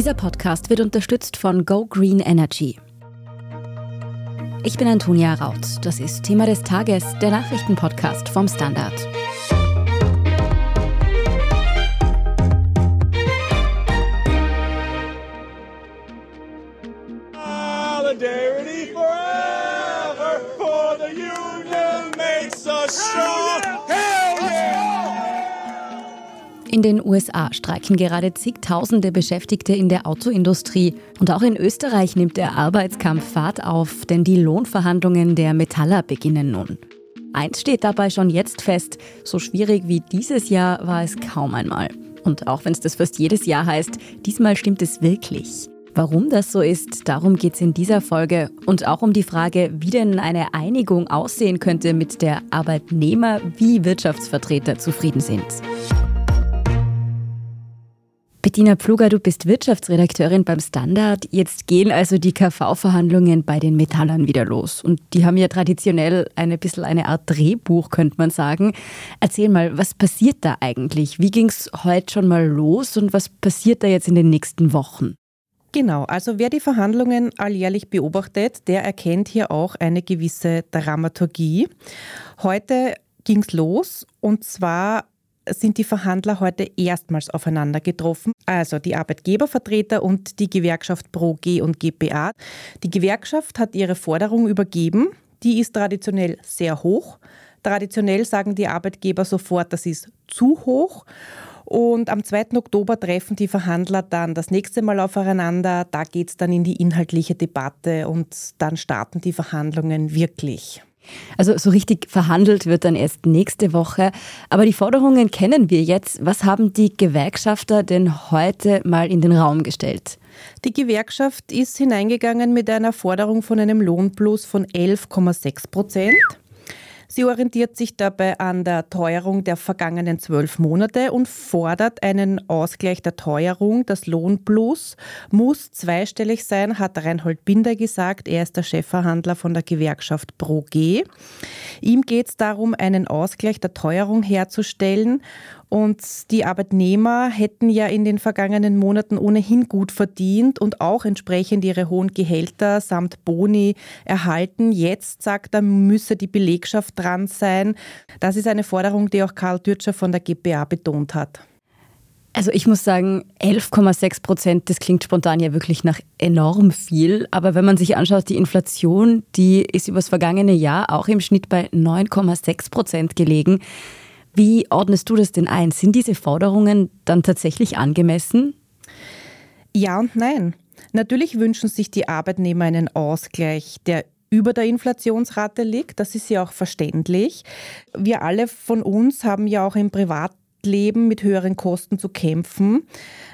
Dieser Podcast wird unterstützt von Go Green Energy. Ich bin Antonia Raut. Das ist Thema des Tages, der Nachrichtenpodcast vom Standard. In den USA streiken gerade zigtausende Beschäftigte in der Autoindustrie. Und auch in Österreich nimmt der Arbeitskampf Fahrt auf, denn die Lohnverhandlungen der Metaller beginnen nun. Eins steht dabei schon jetzt fest, so schwierig wie dieses Jahr war es kaum einmal. Und auch wenn es das fast jedes Jahr heißt, diesmal stimmt es wirklich. Warum das so ist, darum geht es in dieser Folge und auch um die Frage, wie denn eine Einigung aussehen könnte, mit der Arbeitnehmer wie Wirtschaftsvertreter zufrieden sind. Bettina Pfluger, du bist Wirtschaftsredakteurin beim Standard. Jetzt gehen also die KV-Verhandlungen bei den Metallern wieder los. Und die haben ja traditionell ein bisschen eine Art Drehbuch, könnte man sagen. Erzähl mal, was passiert da eigentlich? Wie ging es heute schon mal los und was passiert da jetzt in den nächsten Wochen? Genau, also wer die Verhandlungen alljährlich beobachtet, der erkennt hier auch eine gewisse Dramaturgie. Heute ging es los und zwar sind die Verhandler heute erstmals aufeinander getroffen, also die Arbeitgebervertreter und die Gewerkschaft Pro G und GPA. Die Gewerkschaft hat ihre Forderung übergeben, die ist traditionell sehr hoch. Traditionell sagen die Arbeitgeber sofort, das ist zu hoch. Und am 2. Oktober treffen die Verhandler dann das nächste Mal aufeinander. Da geht es dann in die inhaltliche Debatte und dann starten die Verhandlungen wirklich. Also so richtig verhandelt wird dann erst nächste Woche. Aber die Forderungen kennen wir jetzt. Was haben die Gewerkschafter denn heute mal in den Raum gestellt? Die Gewerkschaft ist hineingegangen mit einer Forderung von einem Lohnplus von 11,6 Prozent. Sie orientiert sich dabei an der Teuerung der vergangenen zwölf Monate und fordert einen Ausgleich der Teuerung. Das Lohnplus muss zweistellig sein, hat Reinhold Binder gesagt. Er ist der Chefverhandler von der Gewerkschaft ProG. Ihm geht es darum, einen Ausgleich der Teuerung herzustellen und die Arbeitnehmer hätten ja in den vergangenen Monaten ohnehin gut verdient und auch entsprechend ihre hohen Gehälter samt Boni erhalten. Jetzt sagt er, müsse die Belegschaft dran sein. Das ist eine Forderung, die auch Karl Dürtscher von der GPA betont hat. Also ich muss sagen, 11,6 Prozent, das klingt spontan ja wirklich nach enorm viel. Aber wenn man sich anschaut, die Inflation, die ist übers vergangene Jahr auch im Schnitt bei 9,6 Prozent gelegen. Wie ordnest du das denn ein? Sind diese Forderungen dann tatsächlich angemessen? Ja und nein. Natürlich wünschen sich die Arbeitnehmer einen Ausgleich, der über der Inflationsrate liegt. Das ist ja auch verständlich. Wir alle von uns haben ja auch im Privatleben mit höheren Kosten zu kämpfen.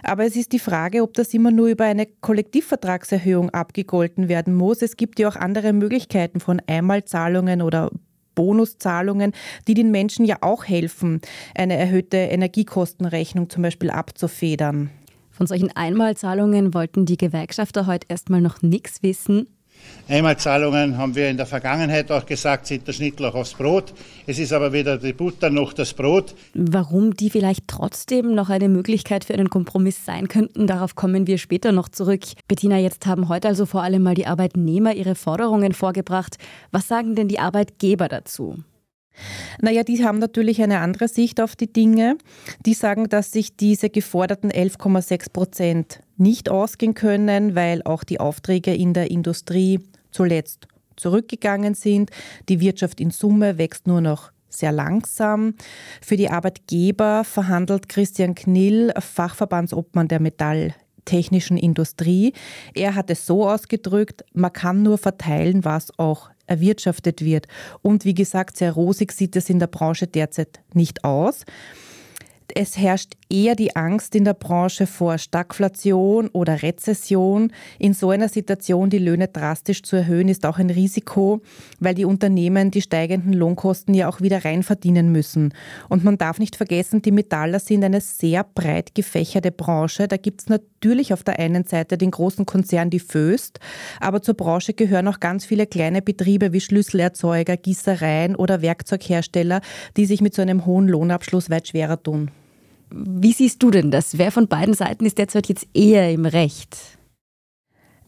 Aber es ist die Frage, ob das immer nur über eine Kollektivvertragserhöhung abgegolten werden muss. Es gibt ja auch andere Möglichkeiten von Einmalzahlungen oder Bonuszahlungen, die den Menschen ja auch helfen, eine erhöhte Energiekostenrechnung zum Beispiel abzufedern. Von solchen Einmalzahlungen wollten die Gewerkschafter heute erstmal noch nichts wissen. Einmalzahlungen haben wir in der Vergangenheit auch gesagt, sind der Schnittlauch aufs Brot. Es ist aber weder die Butter noch das Brot. Warum die vielleicht trotzdem noch eine Möglichkeit für einen Kompromiss sein könnten, darauf kommen wir später noch zurück. Bettina, jetzt haben heute also vor allem mal die Arbeitnehmer ihre Forderungen vorgebracht. Was sagen denn die Arbeitgeber dazu? Naja, die haben natürlich eine andere Sicht auf die Dinge. Die sagen, dass sich diese geforderten 11,6 Prozent nicht ausgehen können, weil auch die Aufträge in der Industrie zuletzt zurückgegangen sind. Die Wirtschaft in Summe wächst nur noch sehr langsam. Für die Arbeitgeber verhandelt Christian Knill, Fachverbandsobmann der Metalltechnischen Industrie. Er hat es so ausgedrückt, man kann nur verteilen, was auch erwirtschaftet wird. Und wie gesagt, sehr rosig sieht es in der Branche derzeit nicht aus. Es herrscht eher die Angst in der Branche vor Stagflation oder Rezession. In so einer Situation die Löhne drastisch zu erhöhen, ist auch ein Risiko, weil die Unternehmen die steigenden Lohnkosten ja auch wieder reinverdienen müssen. Und man darf nicht vergessen, die Metaller sind eine sehr breit gefächerte Branche. Da gibt es natürlich auf der einen Seite den großen Konzern, die Föst, aber zur Branche gehören auch ganz viele kleine Betriebe wie Schlüsselerzeuger, Gießereien oder Werkzeughersteller, die sich mit so einem hohen Lohnabschluss weit schwerer tun. Wie siehst du denn das? Wer von beiden Seiten ist derzeit jetzt eher im Recht?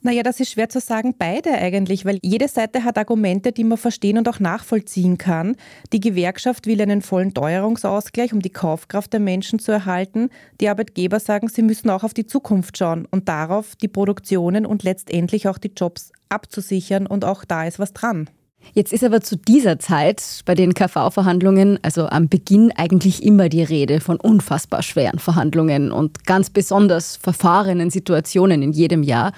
Naja, das ist schwer zu sagen, beide eigentlich, weil jede Seite hat Argumente, die man verstehen und auch nachvollziehen kann. Die Gewerkschaft will einen vollen Teuerungsausgleich, um die Kaufkraft der Menschen zu erhalten. Die Arbeitgeber sagen, sie müssen auch auf die Zukunft schauen und darauf, die Produktionen und letztendlich auch die Jobs abzusichern und auch da ist was dran. Jetzt ist aber zu dieser Zeit bei den KV-Verhandlungen, also am Beginn eigentlich immer die Rede von unfassbar schweren Verhandlungen und ganz besonders verfahrenen Situationen in jedem Jahr.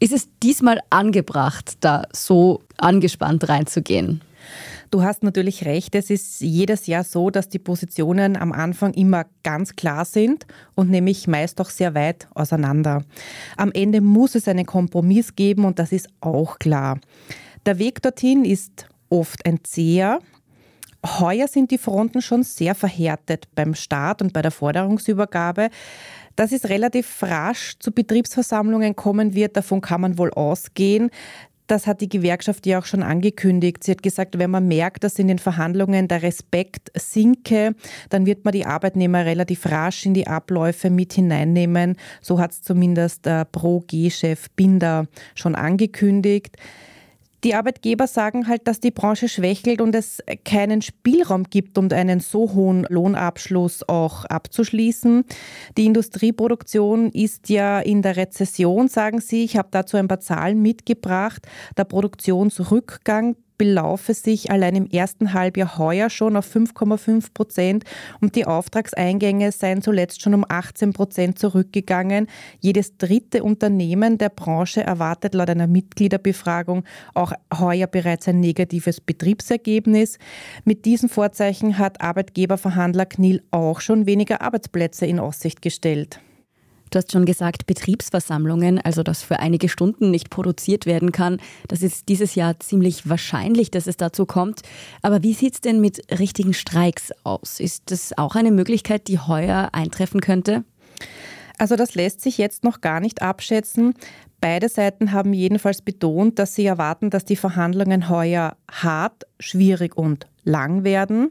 Ist es diesmal angebracht, da so angespannt reinzugehen? Du hast natürlich recht, es ist jedes Jahr so, dass die Positionen am Anfang immer ganz klar sind und nämlich meist auch sehr weit auseinander. Am Ende muss es einen Kompromiss geben und das ist auch klar. Der Weg dorthin ist oft ein zäher. Heuer sind die Fronten schon sehr verhärtet beim Start und bei der Forderungsübergabe. Dass es relativ rasch zu Betriebsversammlungen kommen wird, davon kann man wohl ausgehen. Das hat die Gewerkschaft ja auch schon angekündigt. Sie hat gesagt, wenn man merkt, dass in den Verhandlungen der Respekt sinke, dann wird man die Arbeitnehmer relativ rasch in die Abläufe mit hineinnehmen. So hat es zumindest der Pro-G-Chef Binder schon angekündigt. Die Arbeitgeber sagen halt, dass die Branche schwächelt und es keinen Spielraum gibt, um einen so hohen Lohnabschluss auch abzuschließen. Die Industrieproduktion ist ja in der Rezession, sagen sie. Ich habe dazu ein paar Zahlen mitgebracht. Der Produktionsrückgang belaufe sich allein im ersten Halbjahr heuer schon auf 5,5 Prozent und die Auftragseingänge seien zuletzt schon um 18 Prozent zurückgegangen. Jedes dritte Unternehmen der Branche erwartet laut einer Mitgliederbefragung auch heuer bereits ein negatives Betriebsergebnis. Mit diesen Vorzeichen hat Arbeitgeberverhandler Knil auch schon weniger Arbeitsplätze in Aussicht gestellt. Du hast schon gesagt, Betriebsversammlungen, also dass für einige Stunden nicht produziert werden kann. Das ist dieses Jahr ziemlich wahrscheinlich, dass es dazu kommt. Aber wie sieht es denn mit richtigen Streiks aus? Ist das auch eine Möglichkeit, die heuer eintreffen könnte? Also das lässt sich jetzt noch gar nicht abschätzen. Beide Seiten haben jedenfalls betont, dass sie erwarten, dass die Verhandlungen heuer hart, schwierig und lang werden.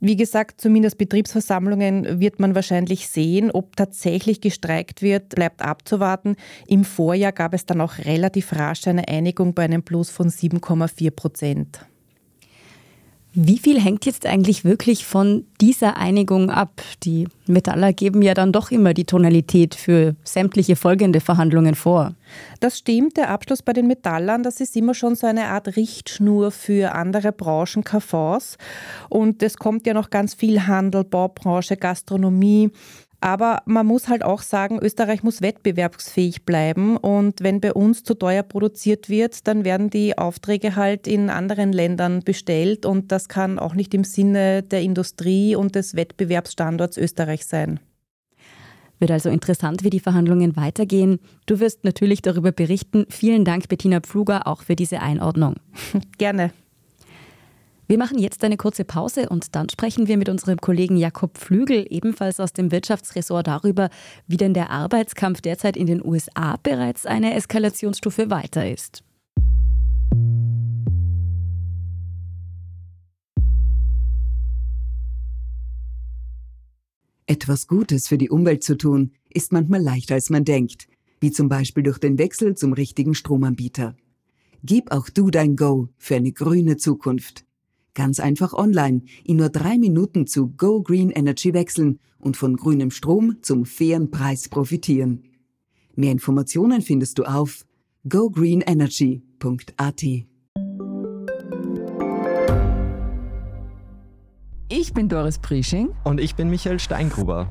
Wie gesagt, zumindest Betriebsversammlungen wird man wahrscheinlich sehen. Ob tatsächlich gestreikt wird, bleibt abzuwarten. Im Vorjahr gab es dann auch relativ rasch eine Einigung bei einem Plus von 7,4 Prozent. Wie viel hängt jetzt eigentlich wirklich von dieser Einigung ab? Die Metaller geben ja dann doch immer die Tonalität für sämtliche folgende Verhandlungen vor. Das stimmt, der Abschluss bei den Metallern, das ist immer schon so eine Art Richtschnur für andere Branchen, KVs. Und es kommt ja noch ganz viel Handel, Baubranche, Gastronomie. Aber man muss halt auch sagen, Österreich muss wettbewerbsfähig bleiben. Und wenn bei uns zu teuer produziert wird, dann werden die Aufträge halt in anderen Ländern bestellt. Und das kann auch nicht im Sinne der Industrie und des Wettbewerbsstandorts Österreich sein. Wird also interessant, wie die Verhandlungen weitergehen. Du wirst natürlich darüber berichten. Vielen Dank, Bettina Pfluger, auch für diese Einordnung. Gerne. Wir machen jetzt eine kurze Pause und dann sprechen wir mit unserem Kollegen Jakob Flügel, ebenfalls aus dem Wirtschaftsressort, darüber, wie denn der Arbeitskampf derzeit in den USA bereits eine Eskalationsstufe weiter ist. Etwas Gutes für die Umwelt zu tun, ist manchmal leichter als man denkt, wie zum Beispiel durch den Wechsel zum richtigen Stromanbieter. Gib auch du dein Go für eine grüne Zukunft. Ganz einfach online, in nur drei Minuten zu Go Green Energy wechseln und von grünem Strom zum fairen Preis profitieren. Mehr Informationen findest du auf gogreenenergy.at. Ich bin Doris Prisching. Und ich bin Michael Steingruber.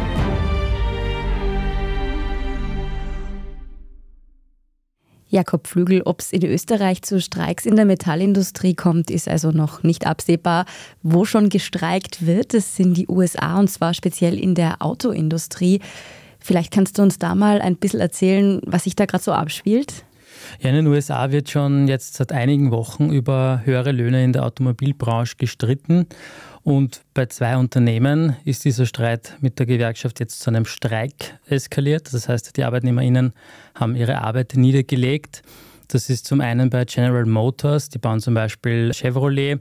Jakob Flügel, ob es in Österreich zu Streiks in der Metallindustrie kommt, ist also noch nicht absehbar. Wo schon gestreikt wird, das sind die USA und zwar speziell in der Autoindustrie. Vielleicht kannst du uns da mal ein bisschen erzählen, was sich da gerade so abspielt? Ja, in den USA wird schon jetzt seit einigen Wochen über höhere Löhne in der Automobilbranche gestritten. Und bei zwei Unternehmen ist dieser Streit mit der Gewerkschaft jetzt zu einem Streik eskaliert. Das heißt, die ArbeitnehmerInnen haben ihre Arbeit niedergelegt. Das ist zum einen bei General Motors, die bauen zum Beispiel Chevrolet,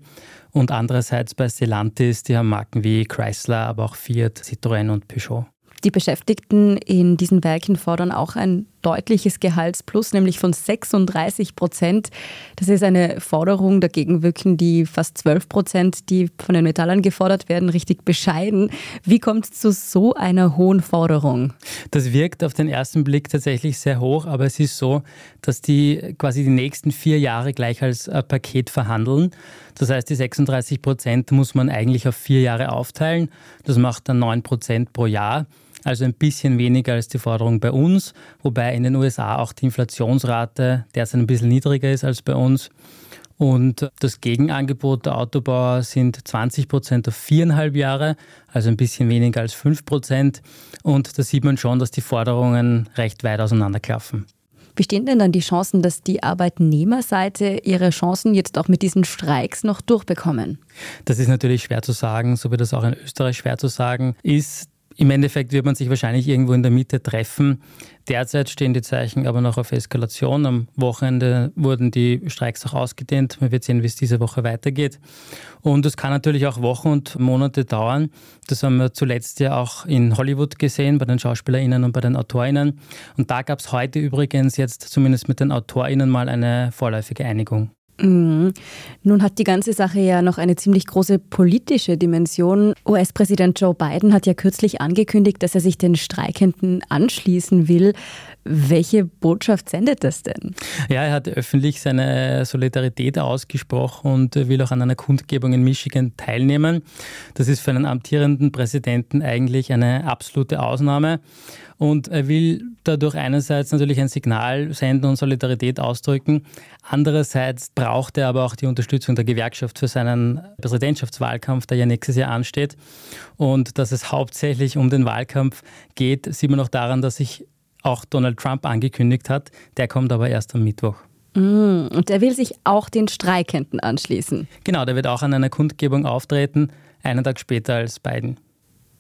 und andererseits bei Stellantis, die haben Marken wie Chrysler, aber auch Fiat, Citroën und Peugeot. Die Beschäftigten in diesen Werken fordern auch ein deutliches Gehaltsplus, nämlich von 36 Prozent. Das ist eine Forderung. Dagegen wirken die fast 12 Prozent, die von den Metallern gefordert werden, richtig bescheiden. Wie kommt es zu so einer hohen Forderung? Das wirkt auf den ersten Blick tatsächlich sehr hoch, aber es ist so, dass die quasi die nächsten vier Jahre gleich als äh, Paket verhandeln. Das heißt, die 36 Prozent muss man eigentlich auf vier Jahre aufteilen. Das macht dann 9 Prozent pro Jahr also ein bisschen weniger als die Forderung bei uns, wobei in den USA auch die Inflationsrate derzeit ein bisschen niedriger ist als bei uns. Und das Gegenangebot der Autobauer sind 20 Prozent auf viereinhalb Jahre, also ein bisschen weniger als fünf Prozent. Und da sieht man schon, dass die Forderungen recht weit auseinanderklaffen. Wie stehen denn dann die Chancen, dass die Arbeitnehmerseite ihre Chancen jetzt auch mit diesen Streiks noch durchbekommen? Das ist natürlich schwer zu sagen, so wie das auch in Österreich schwer zu sagen ist. Im Endeffekt wird man sich wahrscheinlich irgendwo in der Mitte treffen. Derzeit stehen die Zeichen aber noch auf Eskalation. Am Wochenende wurden die Streiks auch ausgedehnt. Man wird sehen, wie es diese Woche weitergeht. Und es kann natürlich auch Wochen und Monate dauern. Das haben wir zuletzt ja auch in Hollywood gesehen, bei den SchauspielerInnen und bei den AutorInnen. Und da gab es heute übrigens jetzt zumindest mit den AutorInnen mal eine vorläufige Einigung. Mhm. Nun hat die ganze Sache ja noch eine ziemlich große politische Dimension. US-Präsident Joe Biden hat ja kürzlich angekündigt, dass er sich den Streikenden anschließen will. Welche Botschaft sendet das denn? Ja, er hat öffentlich seine Solidarität ausgesprochen und will auch an einer Kundgebung in Michigan teilnehmen. Das ist für einen amtierenden Präsidenten eigentlich eine absolute Ausnahme. Und er will dadurch einerseits natürlich ein Signal senden und Solidarität ausdrücken. Andererseits braucht er aber auch die Unterstützung der Gewerkschaft für seinen Präsidentschaftswahlkampf, der ja nächstes Jahr ansteht. Und dass es hauptsächlich um den Wahlkampf geht, sieht man auch daran, dass sich auch Donald Trump angekündigt hat. Der kommt aber erst am Mittwoch. Mm, und der will sich auch den Streikenden anschließen. Genau, der wird auch an einer Kundgebung auftreten, einen Tag später als Biden.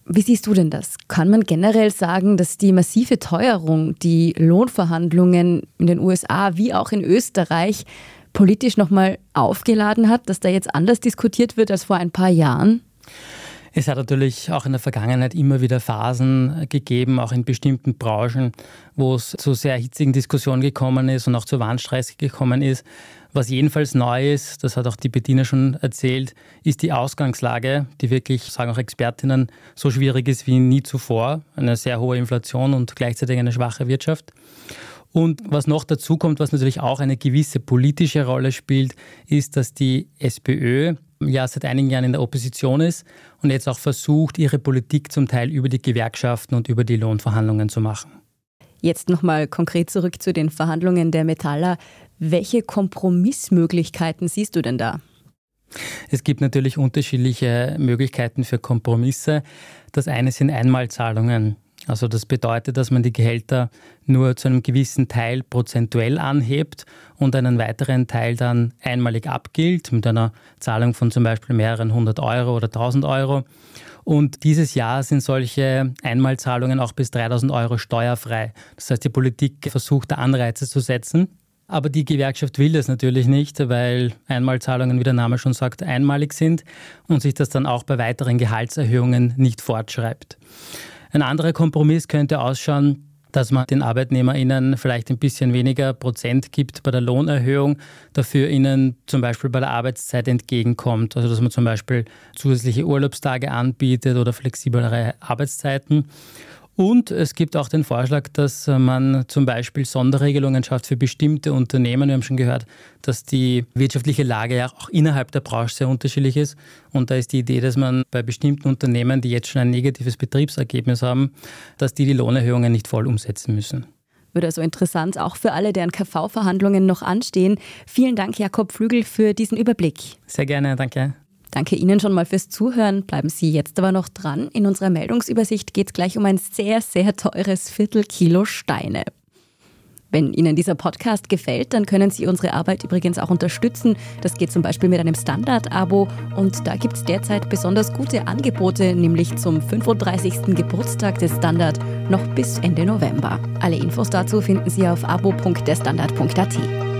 Wie siehst du denn das? Kann man generell sagen, dass die massive Teuerung, die Lohnverhandlungen in den USA wie auch in Österreich politisch nochmal aufgeladen hat, dass da jetzt anders diskutiert wird als vor ein paar Jahren? Es hat natürlich auch in der Vergangenheit immer wieder Phasen gegeben, auch in bestimmten Branchen, wo es zu sehr hitzigen Diskussionen gekommen ist und auch zu Warnstreits gekommen ist. Was jedenfalls neu ist, das hat auch die Bettina schon erzählt, ist die Ausgangslage, die wirklich, sagen auch Expertinnen, so schwierig ist wie nie zuvor. Eine sehr hohe Inflation und gleichzeitig eine schwache Wirtschaft. Und was noch dazu kommt, was natürlich auch eine gewisse politische Rolle spielt, ist, dass die SPÖ ja seit einigen Jahren in der Opposition ist und jetzt auch versucht, ihre Politik zum Teil über die Gewerkschaften und über die Lohnverhandlungen zu machen. Jetzt nochmal konkret zurück zu den Verhandlungen der Metaller. Welche Kompromissmöglichkeiten siehst du denn da? Es gibt natürlich unterschiedliche Möglichkeiten für Kompromisse. Das eine sind Einmalzahlungen. Also das bedeutet, dass man die Gehälter nur zu einem gewissen Teil prozentuell anhebt und einen weiteren Teil dann einmalig abgilt mit einer Zahlung von zum Beispiel mehreren hundert Euro oder tausend Euro. Und dieses Jahr sind solche Einmalzahlungen auch bis 3000 Euro steuerfrei. Das heißt, die Politik versucht da Anreize zu setzen. Aber die Gewerkschaft will das natürlich nicht, weil Einmalzahlungen, wie der Name schon sagt, einmalig sind und sich das dann auch bei weiteren Gehaltserhöhungen nicht fortschreibt. Ein anderer Kompromiss könnte ausschauen, dass man den ArbeitnehmerInnen vielleicht ein bisschen weniger Prozent gibt bei der Lohnerhöhung, dafür ihnen zum Beispiel bei der Arbeitszeit entgegenkommt. Also dass man zum Beispiel zusätzliche Urlaubstage anbietet oder flexiblere Arbeitszeiten. Und es gibt auch den Vorschlag, dass man zum Beispiel Sonderregelungen schafft für bestimmte Unternehmen. Wir haben schon gehört, dass die wirtschaftliche Lage ja auch innerhalb der Branche sehr unterschiedlich ist. Und da ist die Idee, dass man bei bestimmten Unternehmen, die jetzt schon ein negatives Betriebsergebnis haben, dass die die Lohnerhöhungen nicht voll umsetzen müssen. Wird also interessant, auch für alle, deren KV-Verhandlungen noch anstehen. Vielen Dank, Jakob Flügel, für diesen Überblick. Sehr gerne, danke. Danke Ihnen schon mal fürs Zuhören. Bleiben Sie jetzt aber noch dran. In unserer Meldungsübersicht geht es gleich um ein sehr, sehr teures Viertelkilo Steine. Wenn Ihnen dieser Podcast gefällt, dann können Sie unsere Arbeit übrigens auch unterstützen. Das geht zum Beispiel mit einem Standard-Abo und da gibt es derzeit besonders gute Angebote, nämlich zum 35. Geburtstag des Standard noch bis Ende November. Alle Infos dazu finden Sie auf abo.derstandard.at.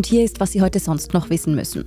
Und hier ist, was Sie heute sonst noch wissen müssen.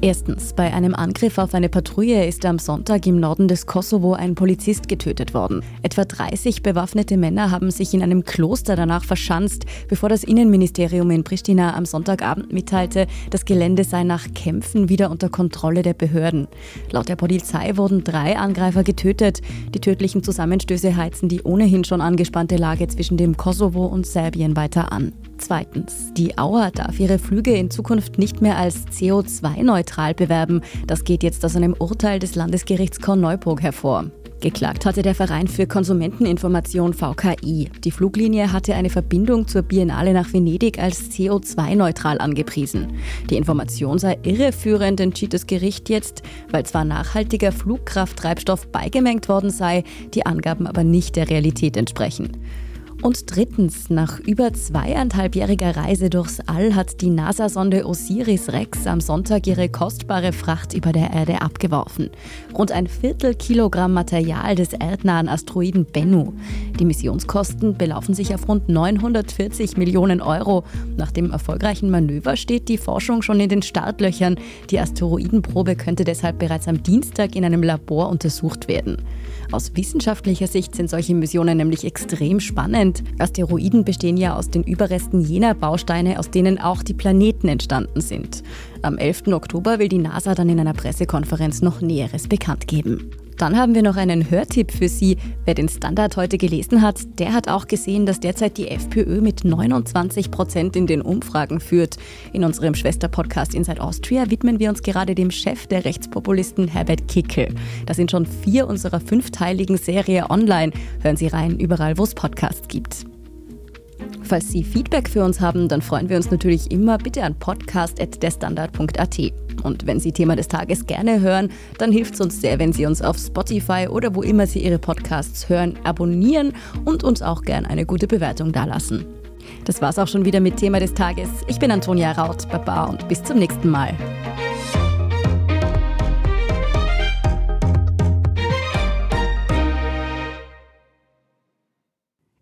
Erstens, bei einem Angriff auf eine Patrouille ist am Sonntag im Norden des Kosovo ein Polizist getötet worden. Etwa 30 bewaffnete Männer haben sich in einem Kloster danach verschanzt, bevor das Innenministerium in Pristina am Sonntagabend mitteilte, das Gelände sei nach Kämpfen wieder unter Kontrolle der Behörden. Laut der Polizei wurden drei Angreifer getötet. Die tödlichen Zusammenstöße heizen die ohnehin schon angespannte Lage zwischen dem Kosovo und Serbien weiter an. Zweitens, die Auer darf ihre Flüge in Zukunft nicht mehr als CO2-neutral bewerben. Das geht jetzt aus einem Urteil des Landesgerichts Korneuburg hervor. Geklagt hatte der Verein für Konsumenteninformation VKI. Die Fluglinie hatte eine Verbindung zur Biennale nach Venedig als CO2-neutral angepriesen. Die Information sei irreführend, entschied das Gericht jetzt, weil zwar nachhaltiger Flugkrafttreibstoff beigemengt worden sei, die Angaben aber nicht der Realität entsprechen. Und drittens, nach über zweieinhalbjähriger Reise durchs All hat die NASA-Sonde Osiris-Rex am Sonntag ihre kostbare Fracht über der Erde abgeworfen. Rund ein Viertel Kilogramm Material des erdnahen Asteroiden Bennu. Die Missionskosten belaufen sich auf rund 940 Millionen Euro. Nach dem erfolgreichen Manöver steht die Forschung schon in den Startlöchern. Die Asteroidenprobe könnte deshalb bereits am Dienstag in einem Labor untersucht werden. Aus wissenschaftlicher Sicht sind solche Missionen nämlich extrem spannend. Asteroiden bestehen ja aus den Überresten jener Bausteine, aus denen auch die Planeten entstanden sind. Am 11. Oktober will die NASA dann in einer Pressekonferenz noch Näheres bekannt geben. Dann haben wir noch einen Hörtipp für Sie. Wer den Standard heute gelesen hat, der hat auch gesehen, dass derzeit die FPÖ mit 29 Prozent in den Umfragen führt. In unserem Schwesterpodcast Inside Austria widmen wir uns gerade dem Chef der Rechtspopulisten Herbert Kickel. Da sind schon vier unserer fünfteiligen Serie online. Hören Sie rein, überall wo es Podcasts gibt. Falls Sie Feedback für uns haben, dann freuen wir uns natürlich immer bitte an podcast.derstandard.at. Und wenn Sie Thema des Tages gerne hören, dann hilft es uns sehr, wenn Sie uns auf Spotify oder wo immer Sie Ihre Podcasts hören, abonnieren und uns auch gerne eine gute Bewertung dalassen. Das war's auch schon wieder mit Thema des Tages. Ich bin Antonia Raut, Baba und bis zum nächsten Mal.